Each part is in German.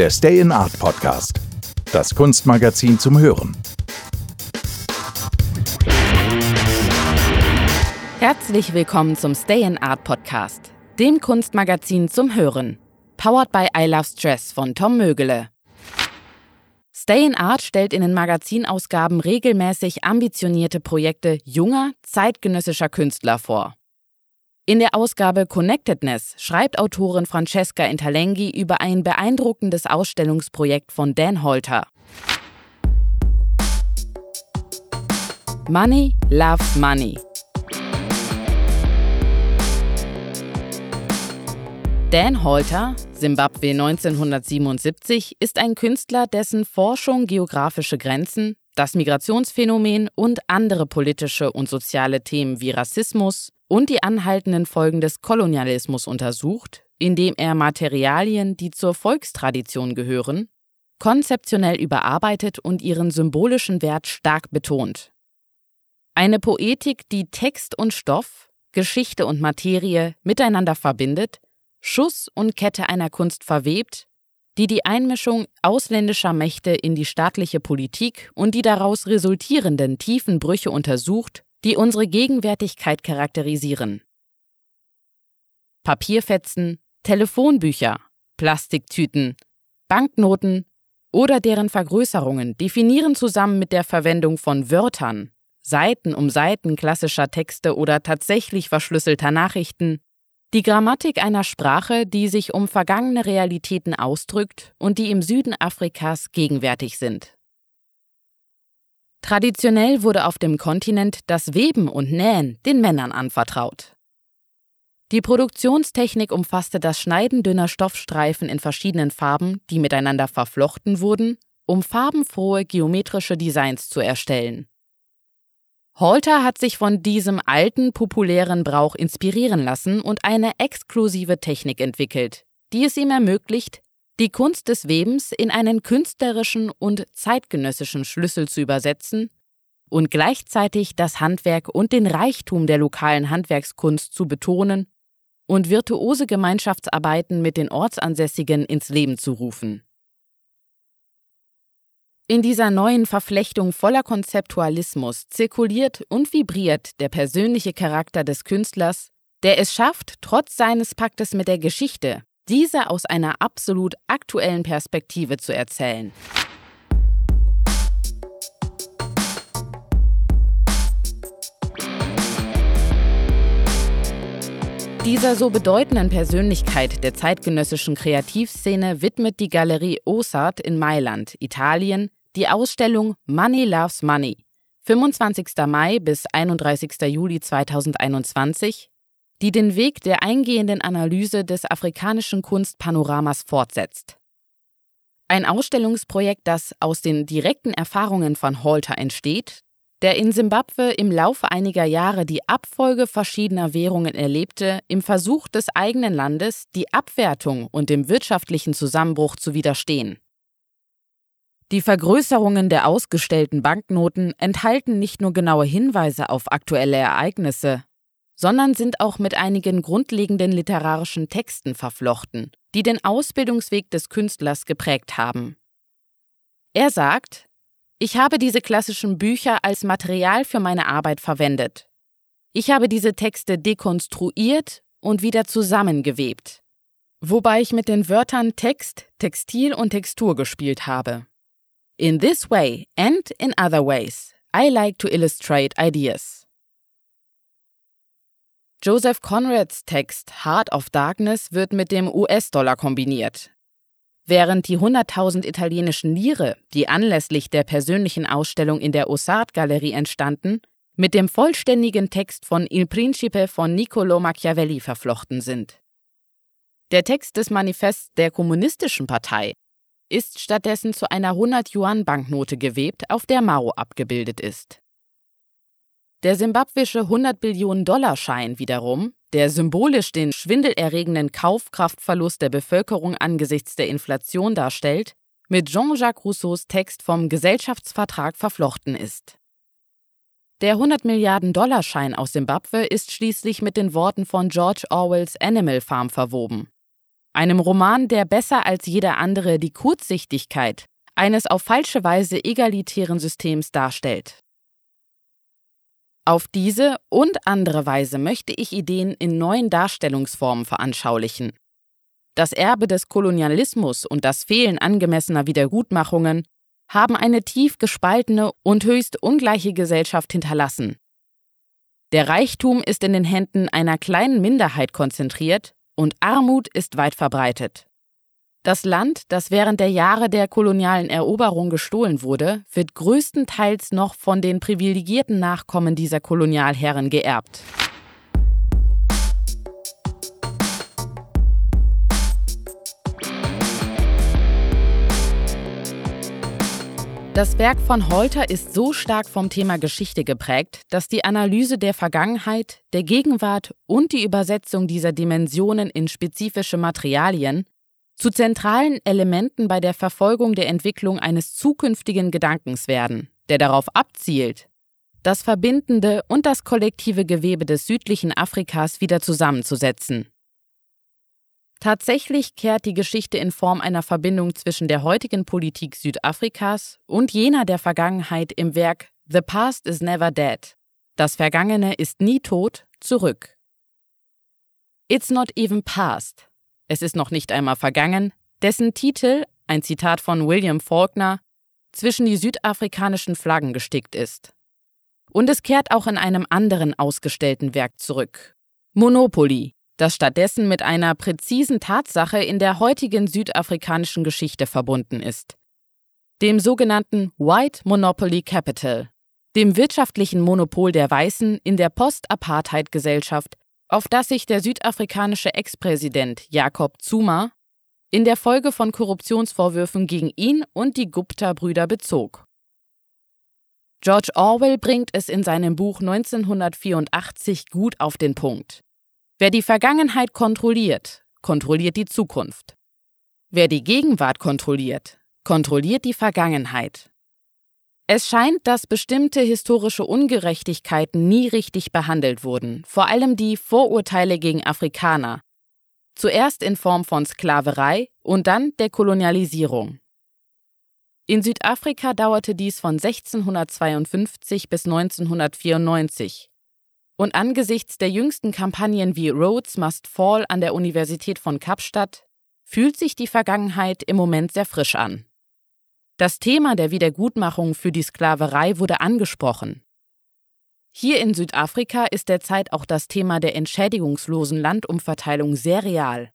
der Stay in Art Podcast. Das Kunstmagazin zum Hören. Herzlich willkommen zum Stay in Art Podcast, dem Kunstmagazin zum Hören. Powered by I Love Stress von Tom Mögele. Stay in Art stellt in den Magazinausgaben regelmäßig ambitionierte Projekte junger, zeitgenössischer Künstler vor. In der Ausgabe Connectedness schreibt Autorin Francesca Interlenghi über ein beeindruckendes Ausstellungsprojekt von Dan Holter. Money loves money. Dan Holter, Simbabwe 1977, ist ein Künstler, dessen Forschung geografische Grenzen, das Migrationsphänomen und andere politische und soziale Themen wie Rassismus, und die anhaltenden Folgen des Kolonialismus untersucht, indem er Materialien, die zur Volkstradition gehören, konzeptionell überarbeitet und ihren symbolischen Wert stark betont. Eine Poetik, die Text und Stoff, Geschichte und Materie miteinander verbindet, Schuss und Kette einer Kunst verwebt, die die Einmischung ausländischer Mächte in die staatliche Politik und die daraus resultierenden tiefen Brüche untersucht die unsere Gegenwärtigkeit charakterisieren. Papierfetzen, Telefonbücher, Plastiktüten, Banknoten oder deren Vergrößerungen definieren zusammen mit der Verwendung von Wörtern, Seiten um Seiten klassischer Texte oder tatsächlich verschlüsselter Nachrichten die Grammatik einer Sprache, die sich um vergangene Realitäten ausdrückt und die im Süden Afrikas gegenwärtig sind. Traditionell wurde auf dem Kontinent das Weben und Nähen den Männern anvertraut. Die Produktionstechnik umfasste das Schneiden dünner Stoffstreifen in verschiedenen Farben, die miteinander verflochten wurden, um farbenfrohe geometrische Designs zu erstellen. Holter hat sich von diesem alten, populären Brauch inspirieren lassen und eine exklusive Technik entwickelt, die es ihm ermöglicht, die Kunst des Webens in einen künstlerischen und zeitgenössischen Schlüssel zu übersetzen und gleichzeitig das Handwerk und den Reichtum der lokalen Handwerkskunst zu betonen und virtuose Gemeinschaftsarbeiten mit den Ortsansässigen ins Leben zu rufen. In dieser neuen Verflechtung voller Konzeptualismus zirkuliert und vibriert der persönliche Charakter des Künstlers, der es schafft, trotz seines Paktes mit der Geschichte diese aus einer absolut aktuellen Perspektive zu erzählen. Dieser so bedeutenden Persönlichkeit der zeitgenössischen Kreativszene widmet die Galerie Osart in Mailand, Italien, die Ausstellung Money Loves Money. 25. Mai bis 31. Juli 2021 die den Weg der eingehenden Analyse des afrikanischen Kunstpanoramas fortsetzt. Ein Ausstellungsprojekt, das aus den direkten Erfahrungen von Holter entsteht, der in Simbabwe im Laufe einiger Jahre die Abfolge verschiedener Währungen erlebte, im Versuch des eigenen Landes, die Abwertung und dem wirtschaftlichen Zusammenbruch zu widerstehen. Die Vergrößerungen der ausgestellten Banknoten enthalten nicht nur genaue Hinweise auf aktuelle Ereignisse, sondern sind auch mit einigen grundlegenden literarischen Texten verflochten, die den Ausbildungsweg des Künstlers geprägt haben. Er sagt, ich habe diese klassischen Bücher als Material für meine Arbeit verwendet. Ich habe diese Texte dekonstruiert und wieder zusammengewebt, wobei ich mit den Wörtern Text, Textil und Textur gespielt habe. In this way and in other ways, I like to illustrate ideas. Joseph Conrads Text Heart of Darkness wird mit dem US-Dollar kombiniert. Während die 100.000 italienischen Lire, die anlässlich der persönlichen Ausstellung in der Ossart-Galerie entstanden, mit dem vollständigen Text von Il Principe von Niccolo Machiavelli verflochten sind. Der Text des Manifests der Kommunistischen Partei ist stattdessen zu einer 100-Yuan-Banknote gewebt, auf der Mao abgebildet ist. Der simbabwische 100-Billionen-Dollar-Schein wiederum, der symbolisch den schwindelerregenden Kaufkraftverlust der Bevölkerung angesichts der Inflation darstellt, mit Jean-Jacques Rousseaus Text vom Gesellschaftsvertrag verflochten ist. Der 100 Milliarden Dollar-Schein aus Simbabwe ist schließlich mit den Worten von George Orwells Animal Farm verwoben. einem Roman, der besser als jeder andere die Kurzsichtigkeit eines auf falsche Weise egalitären Systems darstellt. Auf diese und andere Weise möchte ich Ideen in neuen Darstellungsformen veranschaulichen. Das Erbe des Kolonialismus und das Fehlen angemessener Wiedergutmachungen haben eine tief gespaltene und höchst ungleiche Gesellschaft hinterlassen. Der Reichtum ist in den Händen einer kleinen Minderheit konzentriert und Armut ist weit verbreitet. Das Land, das während der Jahre der kolonialen Eroberung gestohlen wurde, wird größtenteils noch von den privilegierten Nachkommen dieser Kolonialherren geerbt. Das Werk von Holter ist so stark vom Thema Geschichte geprägt, dass die Analyse der Vergangenheit, der Gegenwart und die Übersetzung dieser Dimensionen in spezifische Materialien zu zentralen Elementen bei der Verfolgung der Entwicklung eines zukünftigen Gedankens werden, der darauf abzielt, das verbindende und das kollektive Gewebe des südlichen Afrikas wieder zusammenzusetzen. Tatsächlich kehrt die Geschichte in Form einer Verbindung zwischen der heutigen Politik Südafrikas und jener der Vergangenheit im Werk The Past is Never Dead. Das Vergangene ist nie tot zurück. It's not even past es ist noch nicht einmal vergangen, dessen Titel, ein Zitat von William Faulkner, zwischen die südafrikanischen Flaggen gestickt ist. Und es kehrt auch in einem anderen ausgestellten Werk zurück. Monopoly, das stattdessen mit einer präzisen Tatsache in der heutigen südafrikanischen Geschichte verbunden ist. Dem sogenannten White Monopoly Capital, dem wirtschaftlichen Monopol der Weißen in der Post-Apartheid-Gesellschaft auf das sich der südafrikanische Ex-Präsident Jacob Zuma in der Folge von Korruptionsvorwürfen gegen ihn und die Gupta-Brüder bezog. George Orwell bringt es in seinem Buch 1984 gut auf den Punkt. Wer die Vergangenheit kontrolliert, kontrolliert die Zukunft. Wer die Gegenwart kontrolliert, kontrolliert die Vergangenheit. Es scheint, dass bestimmte historische Ungerechtigkeiten nie richtig behandelt wurden, vor allem die Vorurteile gegen Afrikaner. Zuerst in Form von Sklaverei und dann der Kolonialisierung. In Südafrika dauerte dies von 1652 bis 1994. Und angesichts der jüngsten Kampagnen wie Rhodes Must Fall an der Universität von Kapstadt fühlt sich die Vergangenheit im Moment sehr frisch an. Das Thema der Wiedergutmachung für die Sklaverei wurde angesprochen. Hier in Südafrika ist derzeit auch das Thema der entschädigungslosen Landumverteilung sehr real.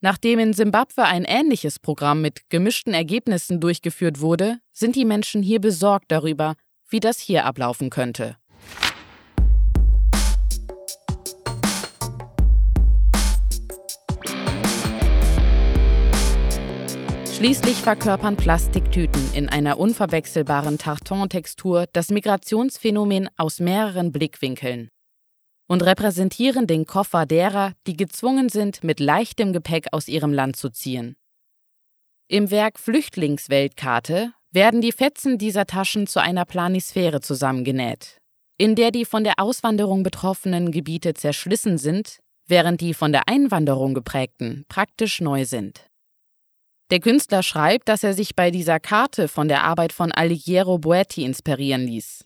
Nachdem in Simbabwe ein ähnliches Programm mit gemischten Ergebnissen durchgeführt wurde, sind die Menschen hier besorgt darüber, wie das hier ablaufen könnte. Schließlich verkörpern Plastiktüten in einer unverwechselbaren Tarton-Textur das Migrationsphänomen aus mehreren Blickwinkeln und repräsentieren den Koffer derer, die gezwungen sind, mit leichtem Gepäck aus ihrem Land zu ziehen. Im Werk Flüchtlingsweltkarte werden die Fetzen dieser Taschen zu einer Planisphäre zusammengenäht, in der die von der Auswanderung betroffenen Gebiete zerschlissen sind, während die von der Einwanderung geprägten praktisch neu sind. Der Künstler schreibt, dass er sich bei dieser Karte von der Arbeit von Alighiero Boetti inspirieren ließ.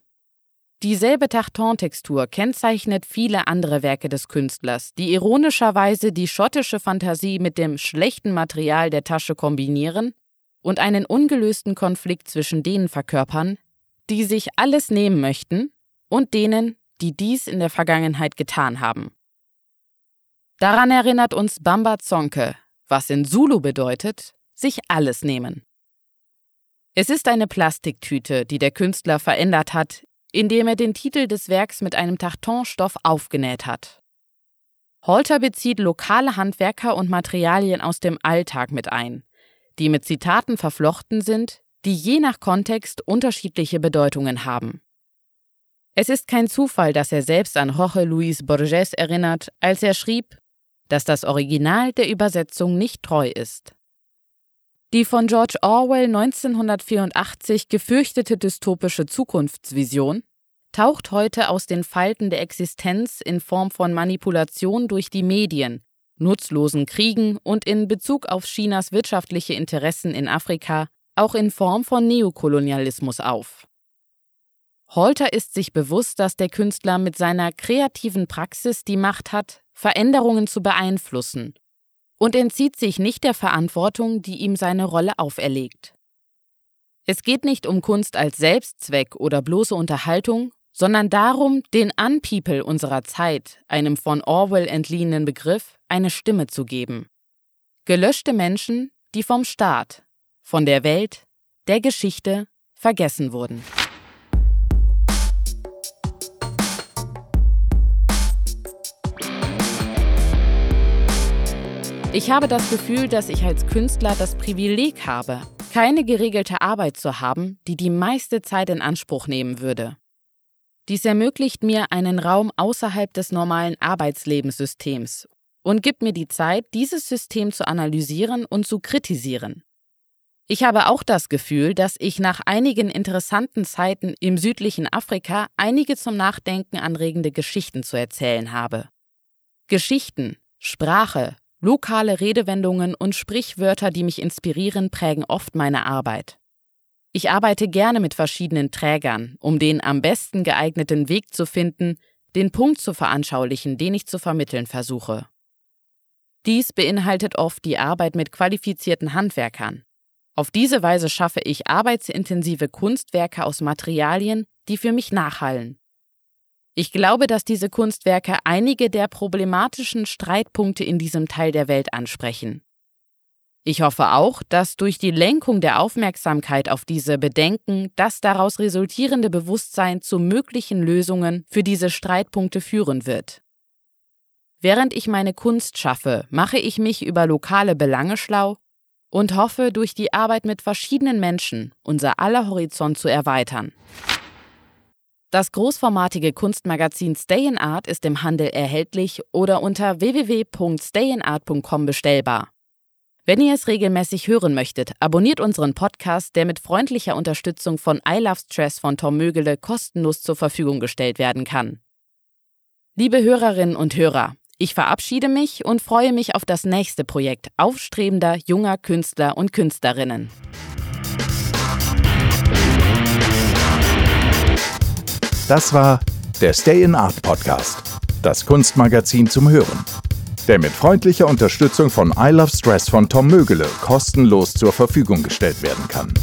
Dieselbe Tartan-Textur kennzeichnet viele andere Werke des Künstlers, die ironischerweise die schottische Fantasie mit dem schlechten Material der Tasche kombinieren und einen ungelösten Konflikt zwischen denen verkörpern, die sich alles nehmen möchten und denen, die dies in der Vergangenheit getan haben. Daran erinnert uns Bamba Zonke, was in Zulu bedeutet, sich alles nehmen. Es ist eine Plastiktüte, die der Künstler verändert hat, indem er den Titel des Werks mit einem Tartonstoff aufgenäht hat. Holter bezieht lokale Handwerker und Materialien aus dem Alltag mit ein, die mit Zitaten verflochten sind, die je nach Kontext unterschiedliche Bedeutungen haben. Es ist kein Zufall, dass er selbst an Jorge Luis Borges erinnert, als er schrieb, dass das Original der Übersetzung nicht treu ist. Die von George Orwell 1984 gefürchtete dystopische Zukunftsvision taucht heute aus den Falten der Existenz in Form von Manipulation durch die Medien nutzlosen Kriegen und in Bezug auf Chinas wirtschaftliche Interessen in Afrika auch in Form von Neokolonialismus auf. Holter ist sich bewusst, dass der Künstler mit seiner kreativen Praxis die Macht hat, Veränderungen zu beeinflussen und entzieht sich nicht der Verantwortung, die ihm seine Rolle auferlegt. Es geht nicht um Kunst als Selbstzweck oder bloße Unterhaltung, sondern darum, den Unpeople unserer Zeit, einem von Orwell entliehenen Begriff, eine Stimme zu geben. Gelöschte Menschen, die vom Staat, von der Welt, der Geschichte vergessen wurden. Ich habe das Gefühl, dass ich als Künstler das Privileg habe, keine geregelte Arbeit zu haben, die die meiste Zeit in Anspruch nehmen würde. Dies ermöglicht mir einen Raum außerhalb des normalen Arbeitslebenssystems und gibt mir die Zeit, dieses System zu analysieren und zu kritisieren. Ich habe auch das Gefühl, dass ich nach einigen interessanten Zeiten im südlichen Afrika einige zum Nachdenken anregende Geschichten zu erzählen habe. Geschichten, Sprache, Lokale Redewendungen und Sprichwörter, die mich inspirieren, prägen oft meine Arbeit. Ich arbeite gerne mit verschiedenen Trägern, um den am besten geeigneten Weg zu finden, den Punkt zu veranschaulichen, den ich zu vermitteln versuche. Dies beinhaltet oft die Arbeit mit qualifizierten Handwerkern. Auf diese Weise schaffe ich arbeitsintensive Kunstwerke aus Materialien, die für mich nachhallen. Ich glaube, dass diese Kunstwerke einige der problematischen Streitpunkte in diesem Teil der Welt ansprechen. Ich hoffe auch, dass durch die Lenkung der Aufmerksamkeit auf diese Bedenken das daraus resultierende Bewusstsein zu möglichen Lösungen für diese Streitpunkte führen wird. Während ich meine Kunst schaffe, mache ich mich über lokale Belange schlau und hoffe, durch die Arbeit mit verschiedenen Menschen unser aller Horizont zu erweitern. Das großformatige Kunstmagazin Stay in Art ist im Handel erhältlich oder unter www.stayinart.com bestellbar. Wenn ihr es regelmäßig hören möchtet, abonniert unseren Podcast, der mit freundlicher Unterstützung von I Love Stress von Tom Mögele kostenlos zur Verfügung gestellt werden kann. Liebe Hörerinnen und Hörer, ich verabschiede mich und freue mich auf das nächste Projekt aufstrebender junger Künstler und Künstlerinnen. Das war der Stay in Art Podcast, das Kunstmagazin zum Hören, der mit freundlicher Unterstützung von I Love Stress von Tom Mögele kostenlos zur Verfügung gestellt werden kann.